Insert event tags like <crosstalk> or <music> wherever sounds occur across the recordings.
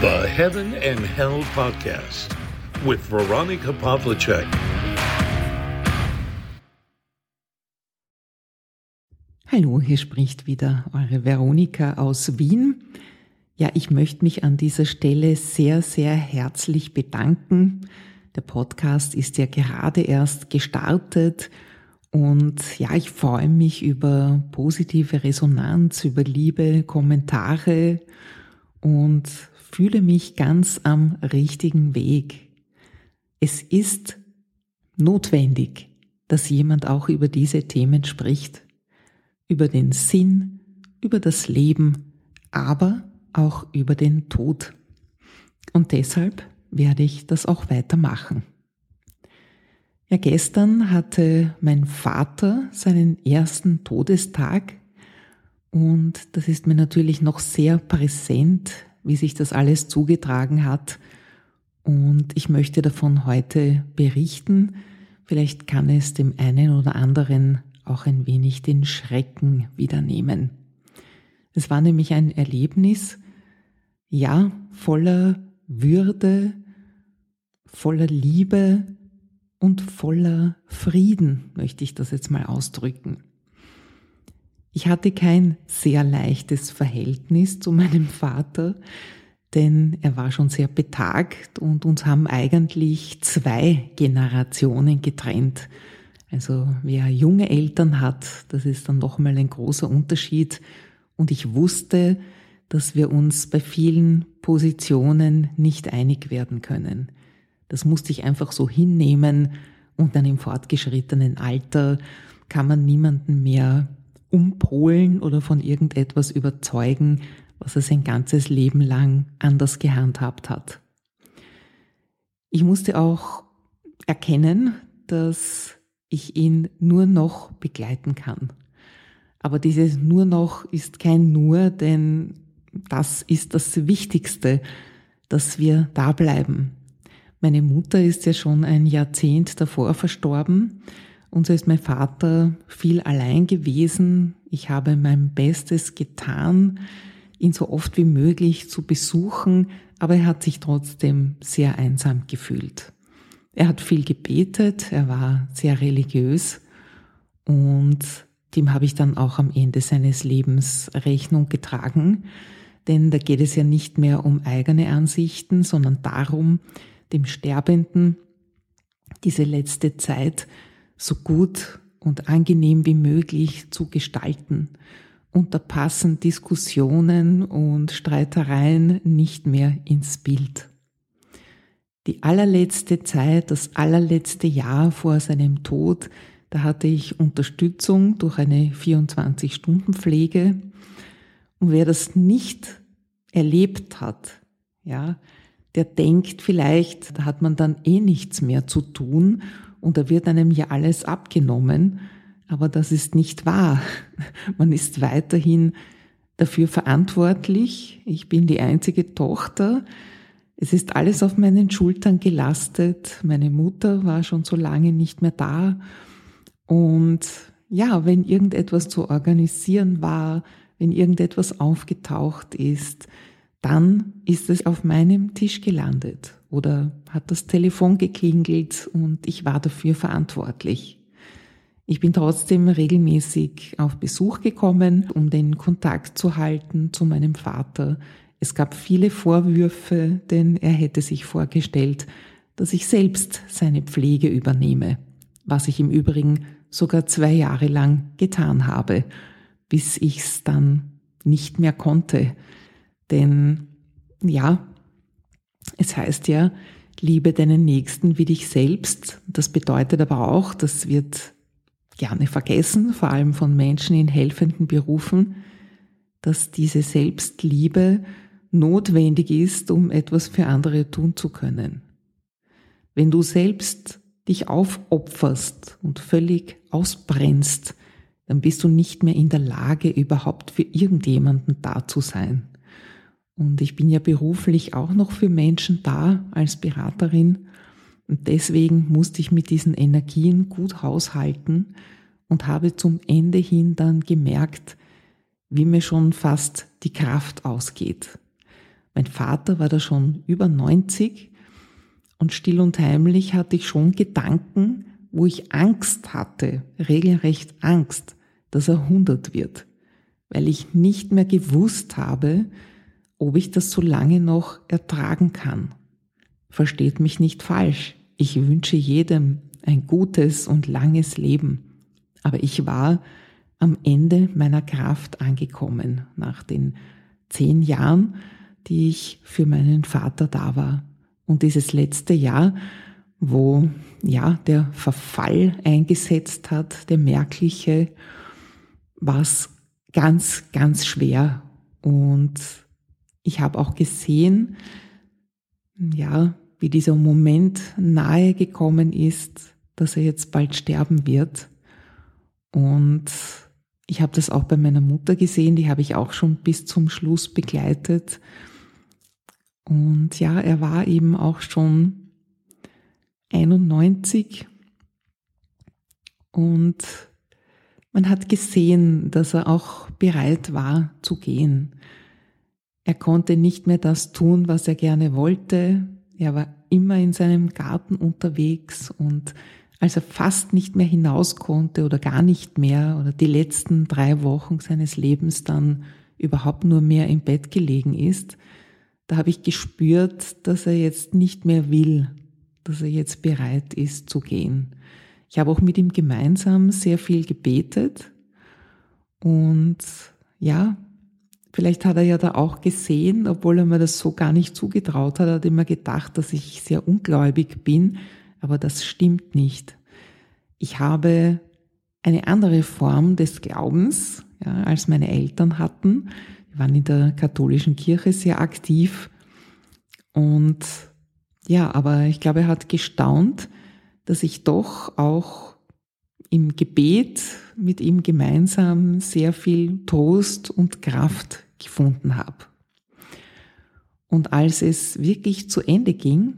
The Heaven and Hell Podcast with Veronica Pavlicek. Hallo, hier spricht wieder eure Veronika aus Wien. Ja, ich möchte mich an dieser Stelle sehr, sehr herzlich bedanken. Der Podcast ist ja gerade erst gestartet und ja, ich freue mich über positive Resonanz, über liebe Kommentare und fühle mich ganz am richtigen Weg. Es ist notwendig, dass jemand auch über diese Themen spricht, über den Sinn, über das Leben, aber auch über den Tod. Und deshalb werde ich das auch weitermachen. Ja, gestern hatte mein Vater seinen ersten Todestag und das ist mir natürlich noch sehr präsent, wie sich das alles zugetragen hat. Und ich möchte davon heute berichten. Vielleicht kann es dem einen oder anderen auch ein wenig den Schrecken wieder nehmen. Es war nämlich ein Erlebnis, ja, voller Würde, voller Liebe, und voller Frieden, möchte ich das jetzt mal ausdrücken. Ich hatte kein sehr leichtes Verhältnis zu meinem Vater, denn er war schon sehr betagt und uns haben eigentlich zwei Generationen getrennt. Also wer junge Eltern hat, das ist dann nochmal ein großer Unterschied. Und ich wusste, dass wir uns bei vielen Positionen nicht einig werden können. Das musste ich einfach so hinnehmen und dann im fortgeschrittenen Alter kann man niemanden mehr umpolen oder von irgendetwas überzeugen, was er sein ganzes Leben lang anders gehandhabt hat. Ich musste auch erkennen, dass ich ihn nur noch begleiten kann. Aber dieses nur noch ist kein nur, denn das ist das Wichtigste, dass wir da bleiben, meine Mutter ist ja schon ein Jahrzehnt davor verstorben und so ist mein Vater viel allein gewesen. Ich habe mein Bestes getan, ihn so oft wie möglich zu besuchen, aber er hat sich trotzdem sehr einsam gefühlt. Er hat viel gebetet, er war sehr religiös und dem habe ich dann auch am Ende seines Lebens Rechnung getragen, denn da geht es ja nicht mehr um eigene Ansichten, sondern darum, dem Sterbenden diese letzte Zeit so gut und angenehm wie möglich zu gestalten. Und da passen Diskussionen und Streitereien nicht mehr ins Bild. Die allerletzte Zeit, das allerletzte Jahr vor seinem Tod, da hatte ich Unterstützung durch eine 24-Stunden-Pflege. Und wer das nicht erlebt hat, ja, der denkt vielleicht, da hat man dann eh nichts mehr zu tun und da wird einem ja alles abgenommen. Aber das ist nicht wahr. <laughs> Man ist weiterhin dafür verantwortlich. Ich bin die einzige Tochter. Es ist alles auf meinen Schultern gelastet. Meine Mutter war schon so lange nicht mehr da. Und ja, wenn irgendetwas zu organisieren war, wenn irgendetwas aufgetaucht ist, dann ist es auf meinem Tisch gelandet oder hat das Telefon geklingelt und ich war dafür verantwortlich. Ich bin trotzdem regelmäßig auf Besuch gekommen, um den Kontakt zu halten zu meinem Vater. Es gab viele Vorwürfe, denn er hätte sich vorgestellt, dass ich selbst seine Pflege übernehme, was ich im Übrigen sogar zwei Jahre lang getan habe, bis ich es dann nicht mehr konnte. Denn ja, es heißt ja, liebe deinen Nächsten wie dich selbst. Das bedeutet aber auch, das wird gerne vergessen, vor allem von Menschen in helfenden Berufen, dass diese Selbstliebe notwendig ist, um etwas für andere tun zu können. Wenn du selbst dich aufopferst und völlig ausbrennst, dann bist du nicht mehr in der Lage, überhaupt für irgendjemanden da zu sein. Und ich bin ja beruflich auch noch für Menschen da als Beraterin. Und deswegen musste ich mit diesen Energien gut haushalten und habe zum Ende hin dann gemerkt, wie mir schon fast die Kraft ausgeht. Mein Vater war da schon über 90 und still und heimlich hatte ich schon Gedanken, wo ich Angst hatte, regelrecht Angst, dass er 100 wird, weil ich nicht mehr gewusst habe, ob ich das so lange noch ertragen kann. Versteht mich nicht falsch, ich wünsche jedem ein gutes und langes Leben, aber ich war am Ende meiner Kraft angekommen nach den zehn Jahren, die ich für meinen Vater da war. Und dieses letzte Jahr, wo ja der Verfall eingesetzt hat, der merkliche, war es ganz, ganz schwer. Und ich habe auch gesehen, ja, wie dieser Moment nahe gekommen ist, dass er jetzt bald sterben wird. Und ich habe das auch bei meiner Mutter gesehen, die habe ich auch schon bis zum Schluss begleitet. Und ja, er war eben auch schon 91 und man hat gesehen, dass er auch bereit war zu gehen. Er konnte nicht mehr das tun, was er gerne wollte. Er war immer in seinem Garten unterwegs und als er fast nicht mehr hinaus konnte oder gar nicht mehr oder die letzten drei Wochen seines Lebens dann überhaupt nur mehr im Bett gelegen ist, da habe ich gespürt, dass er jetzt nicht mehr will, dass er jetzt bereit ist zu gehen. Ich habe auch mit ihm gemeinsam sehr viel gebetet und ja, vielleicht hat er ja da auch gesehen, obwohl er mir das so gar nicht zugetraut hat, hat immer gedacht, dass ich sehr ungläubig bin, aber das stimmt nicht. Ich habe eine andere Form des Glaubens, ja, als meine Eltern hatten. Wir waren in der katholischen Kirche sehr aktiv. Und ja, aber ich glaube, er hat gestaunt, dass ich doch auch im Gebet mit ihm gemeinsam sehr viel Trost und Kraft gefunden habe. Und als es wirklich zu Ende ging,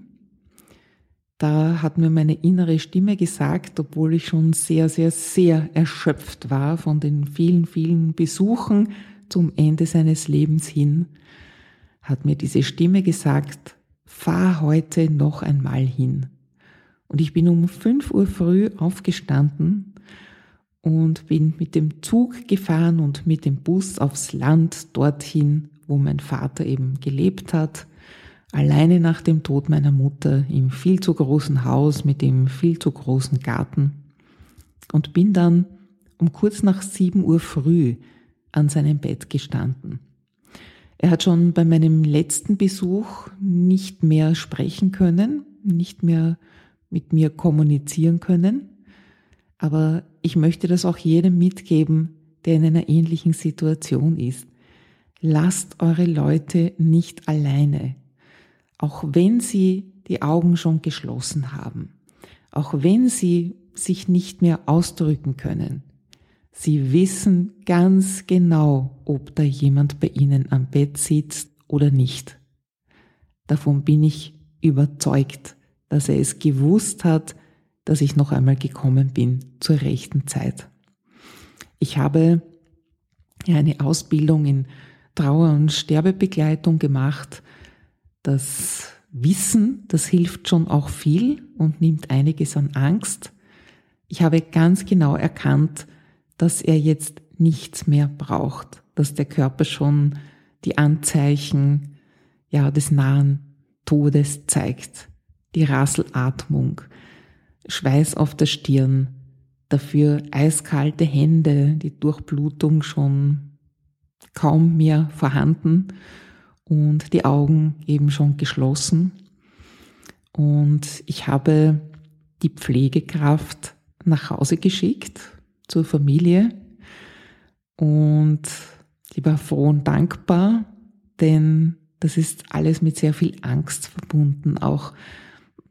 da hat mir meine innere Stimme gesagt, obwohl ich schon sehr, sehr, sehr erschöpft war von den vielen, vielen Besuchen zum Ende seines Lebens hin, hat mir diese Stimme gesagt, fahr heute noch einmal hin. Und ich bin um 5 Uhr früh aufgestanden und bin mit dem Zug gefahren und mit dem Bus aufs Land dorthin, wo mein Vater eben gelebt hat alleine nach dem Tod meiner Mutter im viel zu großen Haus mit dem viel zu großen Garten und bin dann um kurz nach sieben Uhr früh an seinem Bett gestanden. Er hat schon bei meinem letzten Besuch nicht mehr sprechen können, nicht mehr mit mir kommunizieren können, aber ich möchte das auch jedem mitgeben, der in einer ähnlichen Situation ist. Lasst eure Leute nicht alleine auch wenn sie die Augen schon geschlossen haben, auch wenn sie sich nicht mehr ausdrücken können. Sie wissen ganz genau, ob da jemand bei ihnen am Bett sitzt oder nicht. Davon bin ich überzeugt, dass er es gewusst hat, dass ich noch einmal gekommen bin zur rechten Zeit. Ich habe eine Ausbildung in Trauer- und Sterbebegleitung gemacht das Wissen, das hilft schon auch viel und nimmt einiges an Angst. Ich habe ganz genau erkannt, dass er jetzt nichts mehr braucht, dass der Körper schon die Anzeichen ja, des nahen Todes zeigt. Die Rasselatmung, Schweiß auf der Stirn, dafür eiskalte Hände, die Durchblutung schon kaum mehr vorhanden und die Augen eben schon geschlossen. Und ich habe die Pflegekraft nach Hause geschickt zur Familie und die war froh und dankbar, denn das ist alles mit sehr viel Angst verbunden. Auch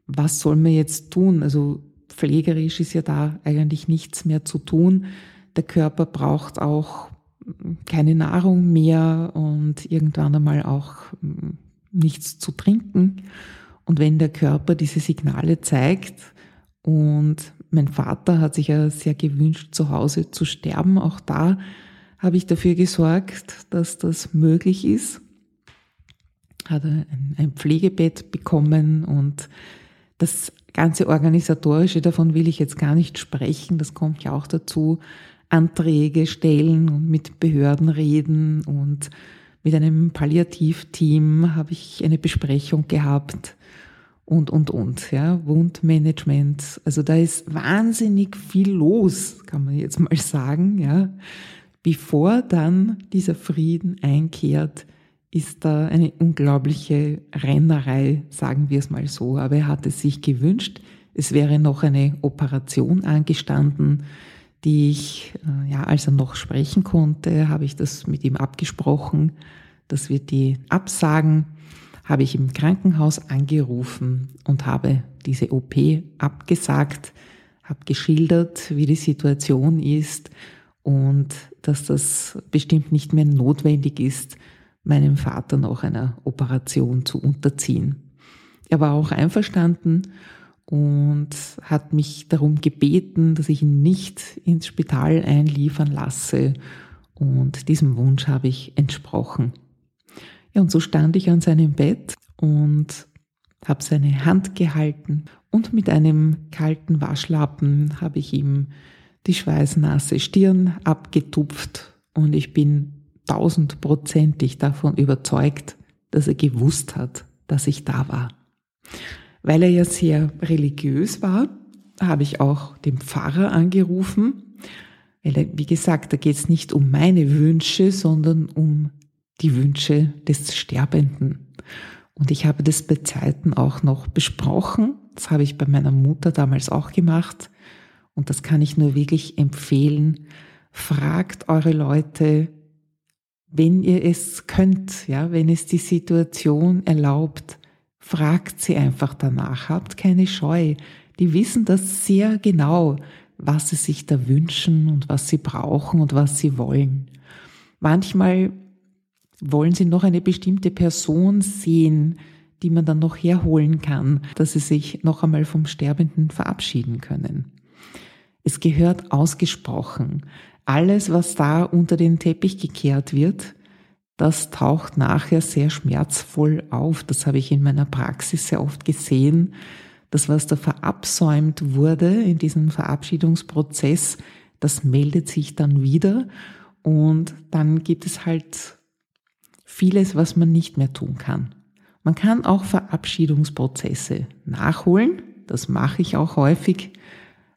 was soll man jetzt tun? Also pflegerisch ist ja da eigentlich nichts mehr zu tun. Der Körper braucht auch keine Nahrung mehr und irgendwann einmal auch hm, nichts zu trinken. Und wenn der Körper diese Signale zeigt und mein Vater hat sich ja sehr gewünscht, zu Hause zu sterben, auch da habe ich dafür gesorgt, dass das möglich ist. hat er ein Pflegebett bekommen und das ganze Organisatorische, davon will ich jetzt gar nicht sprechen, das kommt ja auch dazu. Anträge stellen und mit Behörden reden und mit einem Palliativteam habe ich eine Besprechung gehabt und, und, und, ja, Wundmanagement. Also da ist wahnsinnig viel los, kann man jetzt mal sagen, ja. Bevor dann dieser Frieden einkehrt, ist da eine unglaubliche Rennerei, sagen wir es mal so. Aber er hatte sich gewünscht, es wäre noch eine Operation angestanden, die ich, äh, ja, als er noch sprechen konnte, habe ich das mit ihm abgesprochen, dass wir die absagen habe ich im Krankenhaus angerufen und habe diese OP abgesagt, habe geschildert, wie die Situation ist und dass das bestimmt nicht mehr notwendig ist, meinem Vater noch einer Operation zu unterziehen. Er war auch einverstanden und hat mich darum gebeten, dass ich ihn nicht ins Spital einliefern lasse und diesem Wunsch habe ich entsprochen. Ja, und so stand ich an seinem Bett und habe seine Hand gehalten und mit einem kalten Waschlappen habe ich ihm die schweißnasse Stirn abgetupft und ich bin tausendprozentig davon überzeugt, dass er gewusst hat, dass ich da war. Weil er ja sehr religiös war, habe ich auch den Pfarrer angerufen. Weil, wie gesagt, da geht es nicht um meine Wünsche, sondern um die Wünsche des Sterbenden. Und ich habe das bei Zeiten auch noch besprochen. Das habe ich bei meiner Mutter damals auch gemacht. Und das kann ich nur wirklich empfehlen. Fragt eure Leute, wenn ihr es könnt, ja, wenn es die Situation erlaubt, fragt sie einfach danach. Habt keine Scheu. Die wissen das sehr genau, was sie sich da wünschen und was sie brauchen und was sie wollen. Manchmal wollen Sie noch eine bestimmte Person sehen, die man dann noch herholen kann, dass Sie sich noch einmal vom Sterbenden verabschieden können. Es gehört ausgesprochen. Alles, was da unter den Teppich gekehrt wird, das taucht nachher sehr schmerzvoll auf. Das habe ich in meiner Praxis sehr oft gesehen. Das, was da verabsäumt wurde in diesem Verabschiedungsprozess, das meldet sich dann wieder und dann gibt es halt vieles, was man nicht mehr tun kann. Man kann auch Verabschiedungsprozesse nachholen, das mache ich auch häufig,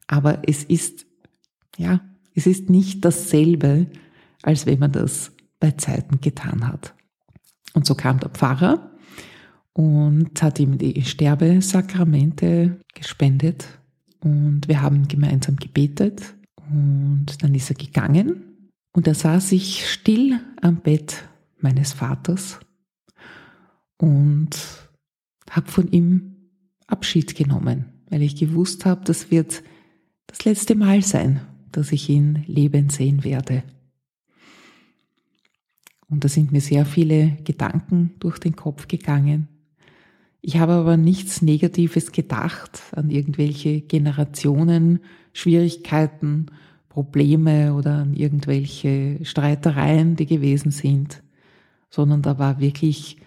aber es ist, ja, es ist nicht dasselbe, als wenn man das bei Zeiten getan hat. Und so kam der Pfarrer und hat ihm die Sterbesakramente gespendet und wir haben gemeinsam gebetet und dann ist er gegangen und er sah sich still am Bett meines Vaters und habe von ihm Abschied genommen, weil ich gewusst habe, das wird das letzte Mal sein, dass ich ihn lebend sehen werde. Und da sind mir sehr viele Gedanken durch den Kopf gegangen. Ich habe aber nichts Negatives gedacht an irgendwelche Generationen, Schwierigkeiten, Probleme oder an irgendwelche Streitereien, die gewesen sind sondern da war wirklich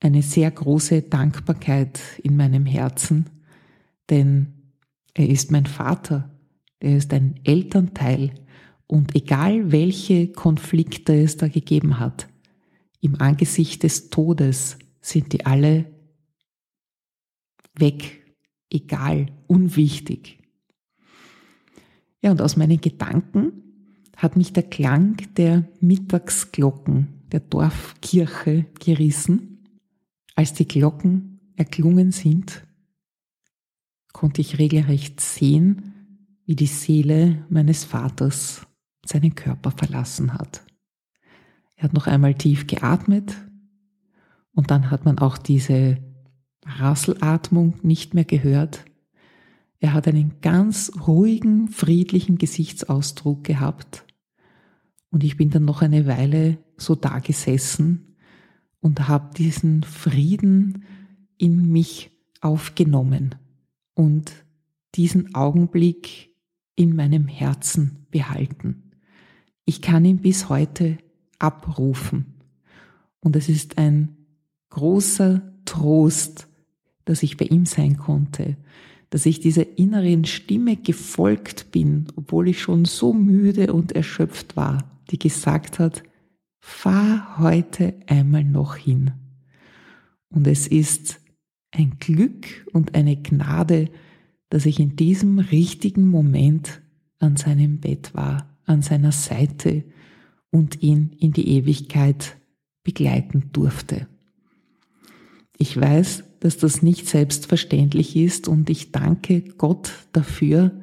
eine sehr große Dankbarkeit in meinem Herzen, denn er ist mein Vater, er ist ein Elternteil und egal welche Konflikte es da gegeben hat, im Angesicht des Todes sind die alle weg, egal, unwichtig. Ja, und aus meinen Gedanken hat mich der Klang der Mittagsglocken der Dorfkirche gerissen. Als die Glocken erklungen sind, konnte ich regelrecht sehen, wie die Seele meines Vaters seinen Körper verlassen hat. Er hat noch einmal tief geatmet und dann hat man auch diese Rasselatmung nicht mehr gehört. Er hat einen ganz ruhigen, friedlichen Gesichtsausdruck gehabt und ich bin dann noch eine Weile so da gesessen und habe diesen Frieden in mich aufgenommen und diesen Augenblick in meinem Herzen behalten. Ich kann ihn bis heute abrufen. Und es ist ein großer Trost, dass ich bei ihm sein konnte, dass ich dieser inneren Stimme gefolgt bin, obwohl ich schon so müde und erschöpft war, die gesagt hat, fahr heute einmal noch hin. Und es ist ein Glück und eine Gnade, dass ich in diesem richtigen Moment an seinem Bett war, an seiner Seite und ihn in die Ewigkeit begleiten durfte. Ich weiß, dass das nicht selbstverständlich ist und ich danke Gott dafür,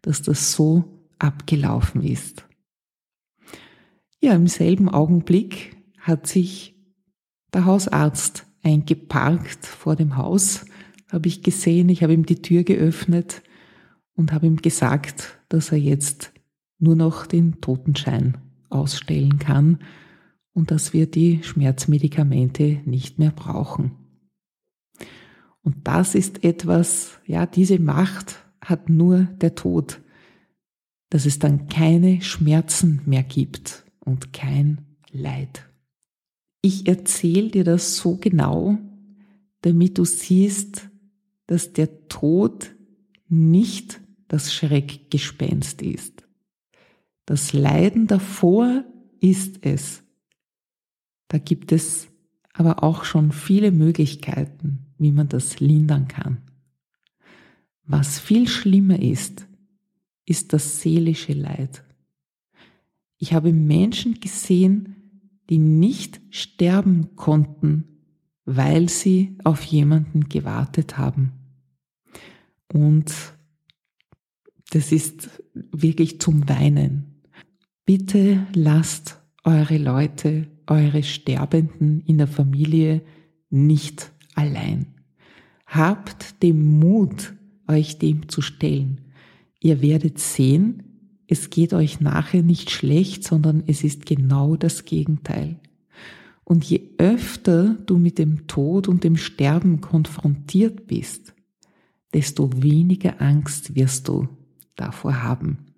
dass das so abgelaufen ist. Ja, im selben Augenblick hat sich der Hausarzt eingeparkt vor dem Haus, habe ich gesehen, ich habe ihm die Tür geöffnet und habe ihm gesagt, dass er jetzt nur noch den Totenschein ausstellen kann und dass wir die Schmerzmedikamente nicht mehr brauchen. Und das ist etwas, ja, diese Macht hat nur der Tod, dass es dann keine Schmerzen mehr gibt und kein Leid. Ich erzähle dir das so genau, damit du siehst, dass der Tod nicht das Schreckgespenst ist. Das Leiden davor ist es. Da gibt es aber auch schon viele Möglichkeiten, wie man das lindern kann. Was viel schlimmer ist, ist das seelische Leid. Ich habe Menschen gesehen, die nicht sterben konnten, weil sie auf jemanden gewartet haben. Und das ist wirklich zum Weinen. Bitte lasst eure Leute, eure Sterbenden in der Familie nicht allein. Habt den Mut, euch dem zu stellen. Ihr werdet sehen, es geht euch nachher nicht schlecht, sondern es ist genau das Gegenteil. Und je öfter du mit dem Tod und dem Sterben konfrontiert bist, desto weniger Angst wirst du davor haben.